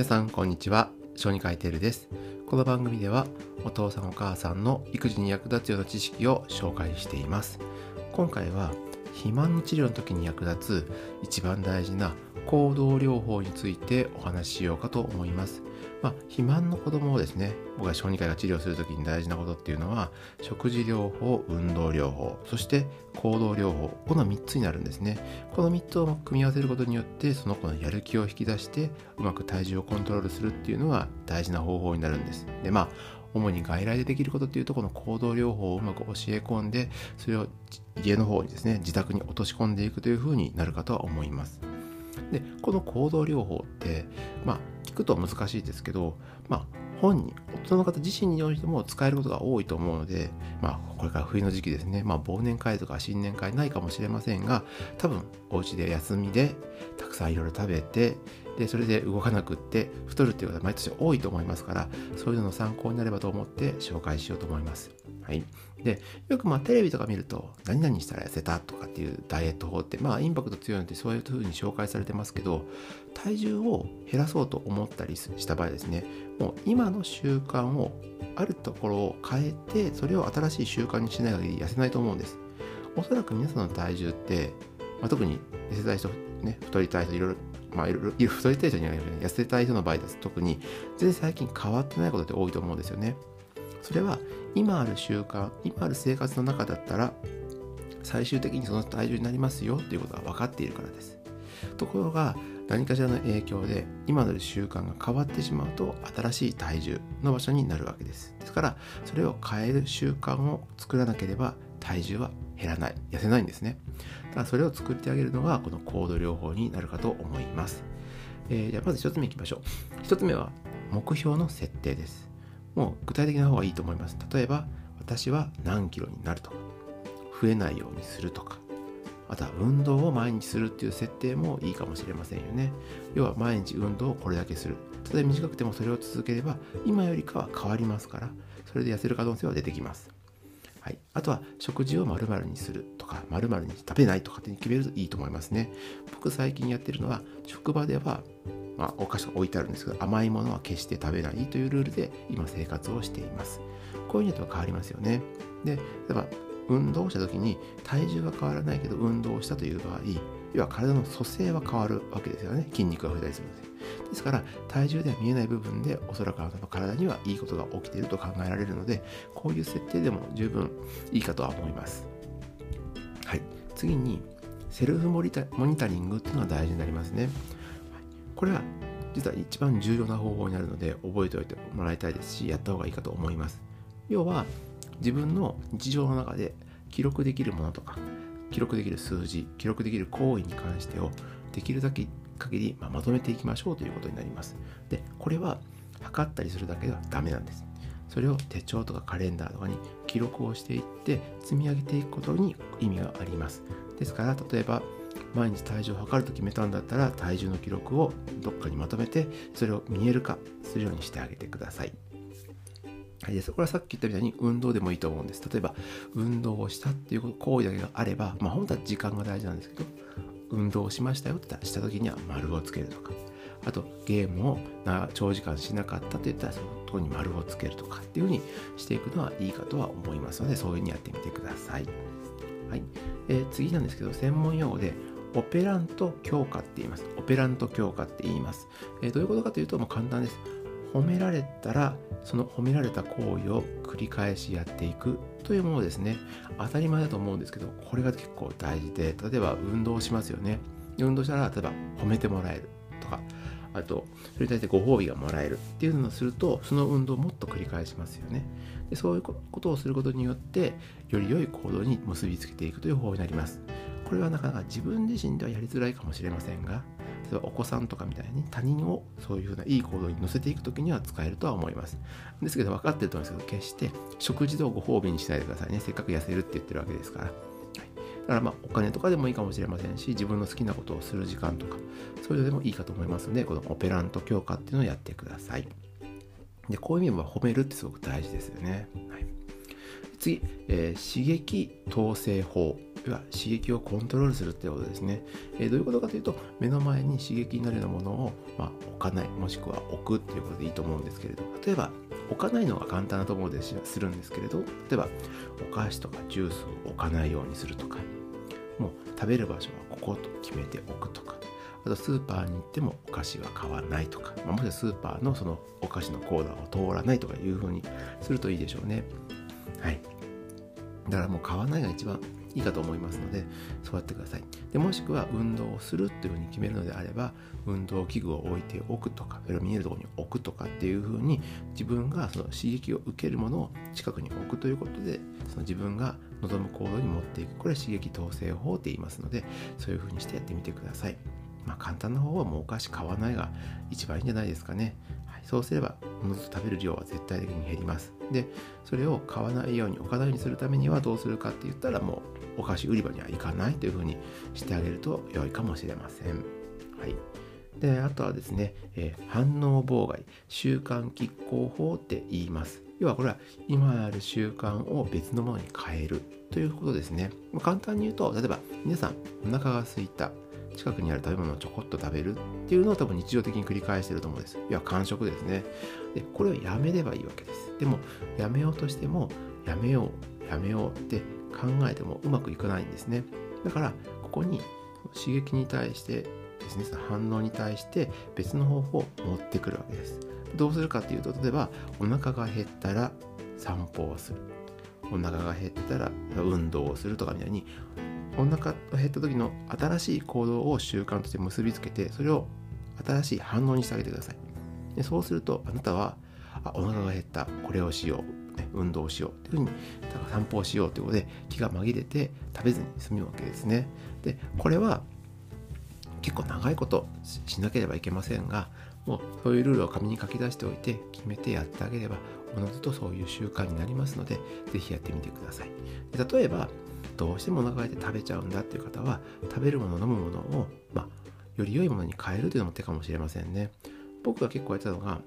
皆さんこんにちは。小児科医テルです。この番組ではお父さんお母さんの育児に役立つような知識を紹介しています。今回は肥満の治療の時に役立つ一番大事な行動療法についてお話ししようかと思います。まあ、肥満の子供をですね僕が小児科医が治療する時に大事なことっていうのは食事療法運動療法そして行動療法この3つになるんですね。この3つを組み合わせることによってその子のやる気を引き出してうまく体重をコントロールするっていうのが大事な方法になるんです。でまあ主に外来でできることっていうとこの行動療法をうまく教え込んでそれを家の方にですね自宅に落とし込んでいくというふうになるかとは思います。でこの行動療法ってまあ聞くと難しいですけどまあ本人大人の方自身においても使えることが多いと思うのでまあこれから冬の時期ですねまあ忘年会とか新年会ないかもしれませんが多分お家で休みでたくさんいろいろ食べてでそれで動かなくって太るっていう方は毎年多いと思いますからそういうのの参考になればと思って紹介しようと思います。はい、でよくまあテレビとか見ると何々したら痩せたとかっていうダイエット法ってまあインパクト強いのでそういうふうに紹介されてますけど体重を減らそうと思ったりした場合ですねもう今の習慣をあるところを変えてそれを新しい習慣にしない限り痩せないと思うんです。おそらく皆さんの体重って、まあ、特に痩せたい人ね太りたい人いろいろまあ、いろいろ太りたい人には痩せたい人の場合です。特に全然最近変わってないことって多いと思うんですよね。それは今ある習慣今ある生活の中だったら最終的にその体重になりますよっていうことが分かっているからです。ところが何かしらの影響で今の習慣が変わってしまうと新しい体重の場所になるわけです。ですからそれを変える習慣を作らなければ体重は減らない。痩せないんですね。だそれを作ってあげるのがこの高度療法になるかと思います、えー、じゃあまず1つ目いきましょう。1つ目は目標の設定です。もう具体的な方がいいと思います。例えば私は何キロになるとか増えないようにするとかあとは運動を毎日するっていう設定もいいかもしれませんよね。要は毎日運動をこれだけする。例えば短くてもそれを続ければ今よりかは変わりますからそれで痩せる可能性は出てきます。はい、あとは食事を〇〇にするとか〇〇に食べないとかって決めるといいと思いますね。僕最近やってるのは職場ではまあ、お菓子が置いてあるんですけど甘いものは決して食べないというルールで今生活をしています。こういうのとは変わりますよね。で例えば運動した時に体重は変わらないけど運動したという場合要は体の組成は変わるわけですよね。筋肉が増えたりするのでですから体重では見えない部分でおそらくあなたの体にはいいことが起きていると考えられるのでこういう設定でも十分いいかとは思います。はい。次にセルフモニタリングっていうのが大事になりますね。これは実は一番重要な方法になるので覚えておいてもらいたいですしやった方がいいかと思います。要は自分の日常の中で記録できるものとか記録できる数字記録できる行為に関してをできるだけ限り、ままとめていきましょうということになります。でこれは測ったりするだけではダメなんです。それを手帳とかカレンダーとかに記録をしていって積み上げていくことに意味があります。ですから例えば毎日体重を測ると決めたんだったら体重の記録をどっかにまとめてそれを見える化するようにしてあげてください。はい、でそこれはさっき言ったみたいに運動でもいいと思うんです。例えば運動をしたっていう行為だけがあれば、まあ本当は時間が大事なんですけど、運動をしましたよって言ったらした時には丸をつけるとか、あとゲームを長時間しなかったと言ったらそのとこに丸をつけるとかっていうふうにしていくのはいいかとは思いますので、そういうふうにやってみてください。はい。えー、次なんですけど、専門用語でオペラント強化って言います。オペラント強化って言います。えー、どういうことかというと、もう簡単です。褒められたら、その褒められた行為を繰り返しやっていくというものですね。当たり前だと思うんですけど、これが結構大事で、例えば運動しますよね。運動したら、例えば褒めてもらえるとか、あと、それに対してご褒美がもらえるっていうのをすると、その運動をもっと繰り返しますよね。でそういうことをすることによって、より良い行動に結びつけていくという方法になります。これはなかなか自分自身ではやりづらいかもしれませんが例えばお子さんとかみたいに他人をそういうふうないい行動に乗せていく時には使えるとは思います。ですけど分かってると思うんですけど決して食事をご褒美にしないでくださいね。せっかく痩せるって言ってるわけですから、はい、だからまあお金とかでもいいかもしれませんし自分の好きなことをする時間とかそういうのでもいいかと思いますのでこのオペラント強化っていうのをやってください。でこういう意味では褒めるってすごく大事ですよね、はい、次、えー、刺激統制法。は刺激をコントロールするってことですね、えー、どういうことかというと目の前に刺激になるようなものを、まあ、置かないもしくは置くっていうことでいいと思うんですけれど例えば置かないのが簡単なところでするんですけれど例えばお菓子とかジュースを置かないようにするとかもう食べる場所はここと決めておくとかあとスーパーに行ってもお菓子は買わないとか、まあ、もしくはスーパーのそのお菓子のコーナーを通らないとかいうふうにするといいでしょうね。はい。だからもう買わないが一番いいかと思いますのでそうやってください。でもしくは運動をするっていうふうに決めるのであれば運動器具を置いておくとかそれを見えるところに置くとかっていうふうに自分がその刺激を受けるものを近くに置くということでその自分が望む行動に持っていく。これは刺激統制法って言いますのでそういうふうにしてやってみてください。まあ簡単な方はもうお菓子買わないが一番いいんじゃないですかね。そうすればおのと食べる量は絶対的に減ります。でそれを買わないように置かないようにするためにはどうするかって言ったらもうお菓子売り場には行かないというふうにしてあげると良いかもしれません。はい。であとはですね、えー、反応妨害習慣拮抗法って言います。要はこれは今ある習慣を別のものに変えるということですね。簡単に言うと例えば皆さんお腹が空いた。近くにある食べ物をちょこっと食べるっていうのを多分日常的に繰り返してると思うんです。いや、完食ですね。で、これをやめればいいわけです。でも、やめようとしても、やめよう、やめようって考えてもうまくいかないんですね。だから、ここに刺激に対してですね、その反応に対して別の方法を持ってくるわけです。どうするかっていうと、例えば、お腹が減ったら散歩をする。お腹が減ったら運動をするとかみたいにお腹が減った時の新しい行動を習慣として結びつけてそれを新しい反応にしてあげてください。でそうするとあなたはあお腹が減った。これをしよう、ね、運動をしよう。というふうに散歩をしようということで気が紛れて食べずに済むわけですね。でこれは結構長いことしなければいけませんがもうそういうルールを紙に書き出しておいて決めてやってあげればおのずとそういう習慣になりますので是非やってみてください。例えばどうしてもお腹が空いて食べちゃうんだっていう方は食べるもの飲むものを、まあ、より良いものに変えるというのも手かもしれませんね。僕が結構やってたのが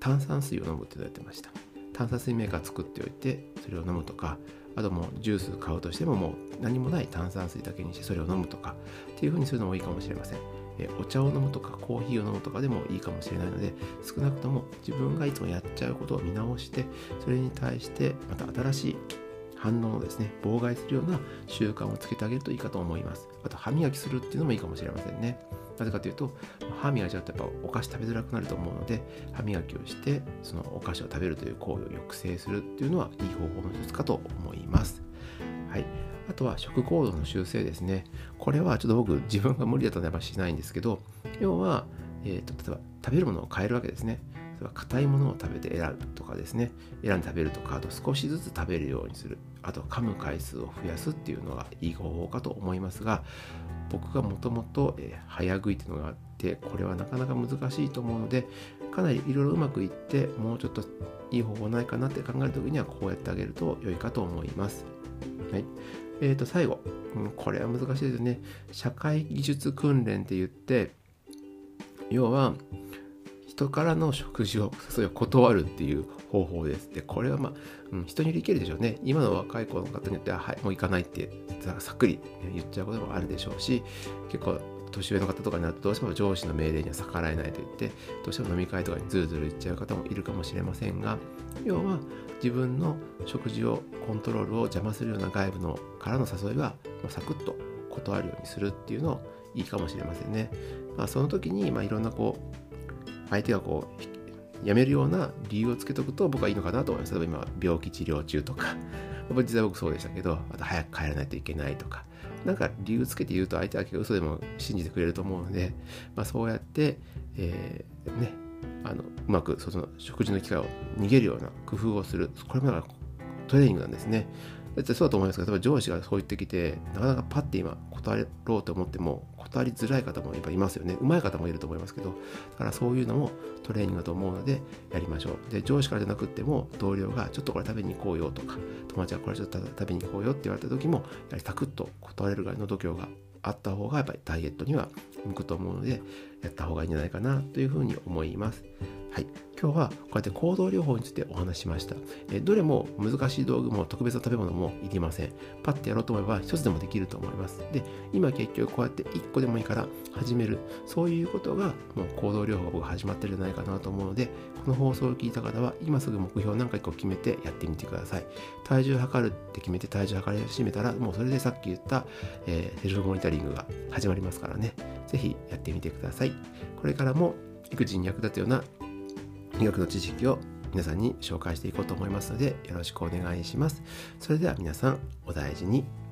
炭酸水を飲むっていうのをやってました。炭酸水メーカー作っておいてそれを飲むとかあともうジュース買うとしてももう何もない炭酸水だけにしてそれを飲むとかっていう風にするのもいいかもしれません。えお茶を飲むとかコーヒーを飲むとかでもいいかもしれないので少なくとも自分がいつもやっちゃうことを見直してそれに対してまた新しい反応をですね、妨害するような習慣をつけてあげるといいかと思います。あと、歯磨きするっていうのもいいかもしれませんね。なぜかというと、歯磨いちゃうとやっぱお菓子食べづらくなると思うので、歯磨きをして、そのお菓子を食べるという行為を抑制するっていうのはいい方法の一つかと思います。はい。あとは食行動の修正ですね。これはちょっと僕自分が無理だったのでしないんですけど、要は、えー、と例えば食べるものを変えるわけですね。硬いものを食べて選ぶとかですね。選んで食べるとかあと少しずつ食べるようにする。あと噛む回数を増やすっていうのがいい方法かと思いますが僕がもともと早食いっていうのがあってこれはなかなか難しいと思うのでかなりいろいろうまくいってもうちょっといい方法ないかなって考える時にはこうやってあげると良いかと思います。はい。えー、と最後、うん、これは難しいですね。社会技術訓練って言って要は人からの食事を断るっていう方法です。で、これはまあ、うん、人によりいけるでしょうね。今の若い子の方によっては、はい、もう行かないってさっくり、言っちゃうこともあるでしょうし、結構年上の方とかになるとどうしても上司の命令には逆らえないと言ってどうしても飲み会とかにズルズル言っちゃう方もいるかもしれませんが要は自分の食事をコントロールを邪魔するような外部のからの誘いはもうサクッと断るようにするっていうのをいいかもしれませんね。まあ、その時に、まあ、いろんなこう相手がこう、やめるような理由をつけとくと僕はいいのかなと思います。例えば今、病気治療中とか、実際僕そうでしたけど、また早く帰らないといけないとか、なんか理由つけて言うと相手は結構嘘でも信じてくれると思うので、まあ、そうやって、えー、ね、あのうまくその食事の機会を逃げるような工夫をする。これもだからトレーニングなんですね。だってそうだと思いますけど、例えば上司がそう言ってきて、なかなかパッて今断ろうと思っても、断りづらい方もやっぱいますよね。上手い方もいると思いますけど、だからそういうのもトレーニングだと思うので、やりましょう。で、上司からじゃなくても、同僚がちょっとこれ食べに行こうよとか、友達がこれちょっと食べに行こうよって言われた時も、やはりサクッと断れるぐらいの度胸があった方が、やっぱりダイエットには向くと思うので、やった方がいいんじゃないかなというふうに思います。はい、今日はこうやって行動療法についてお話しました。えどれも難しい道具も特別な食べ物もいりません。パッてやろうと思えば一つでもできると思います。で、今結局こうやって1個でもいいから始める。そういうことがもう行動療法が始まってるんじゃないかなと思うので、この放送を聞いた方は今すぐ目標何か1個決めてやってみてください。体重測るって決めて体重測り始めたら、もうそれでさっき言った、えー、セルフモニタリングが始まりますからね。ぜひやってみてください。これからも育児に役立つような医学の知識を皆さんに紹介していこうと思いますのでよろしくお願いします。それでは皆さんお大事に。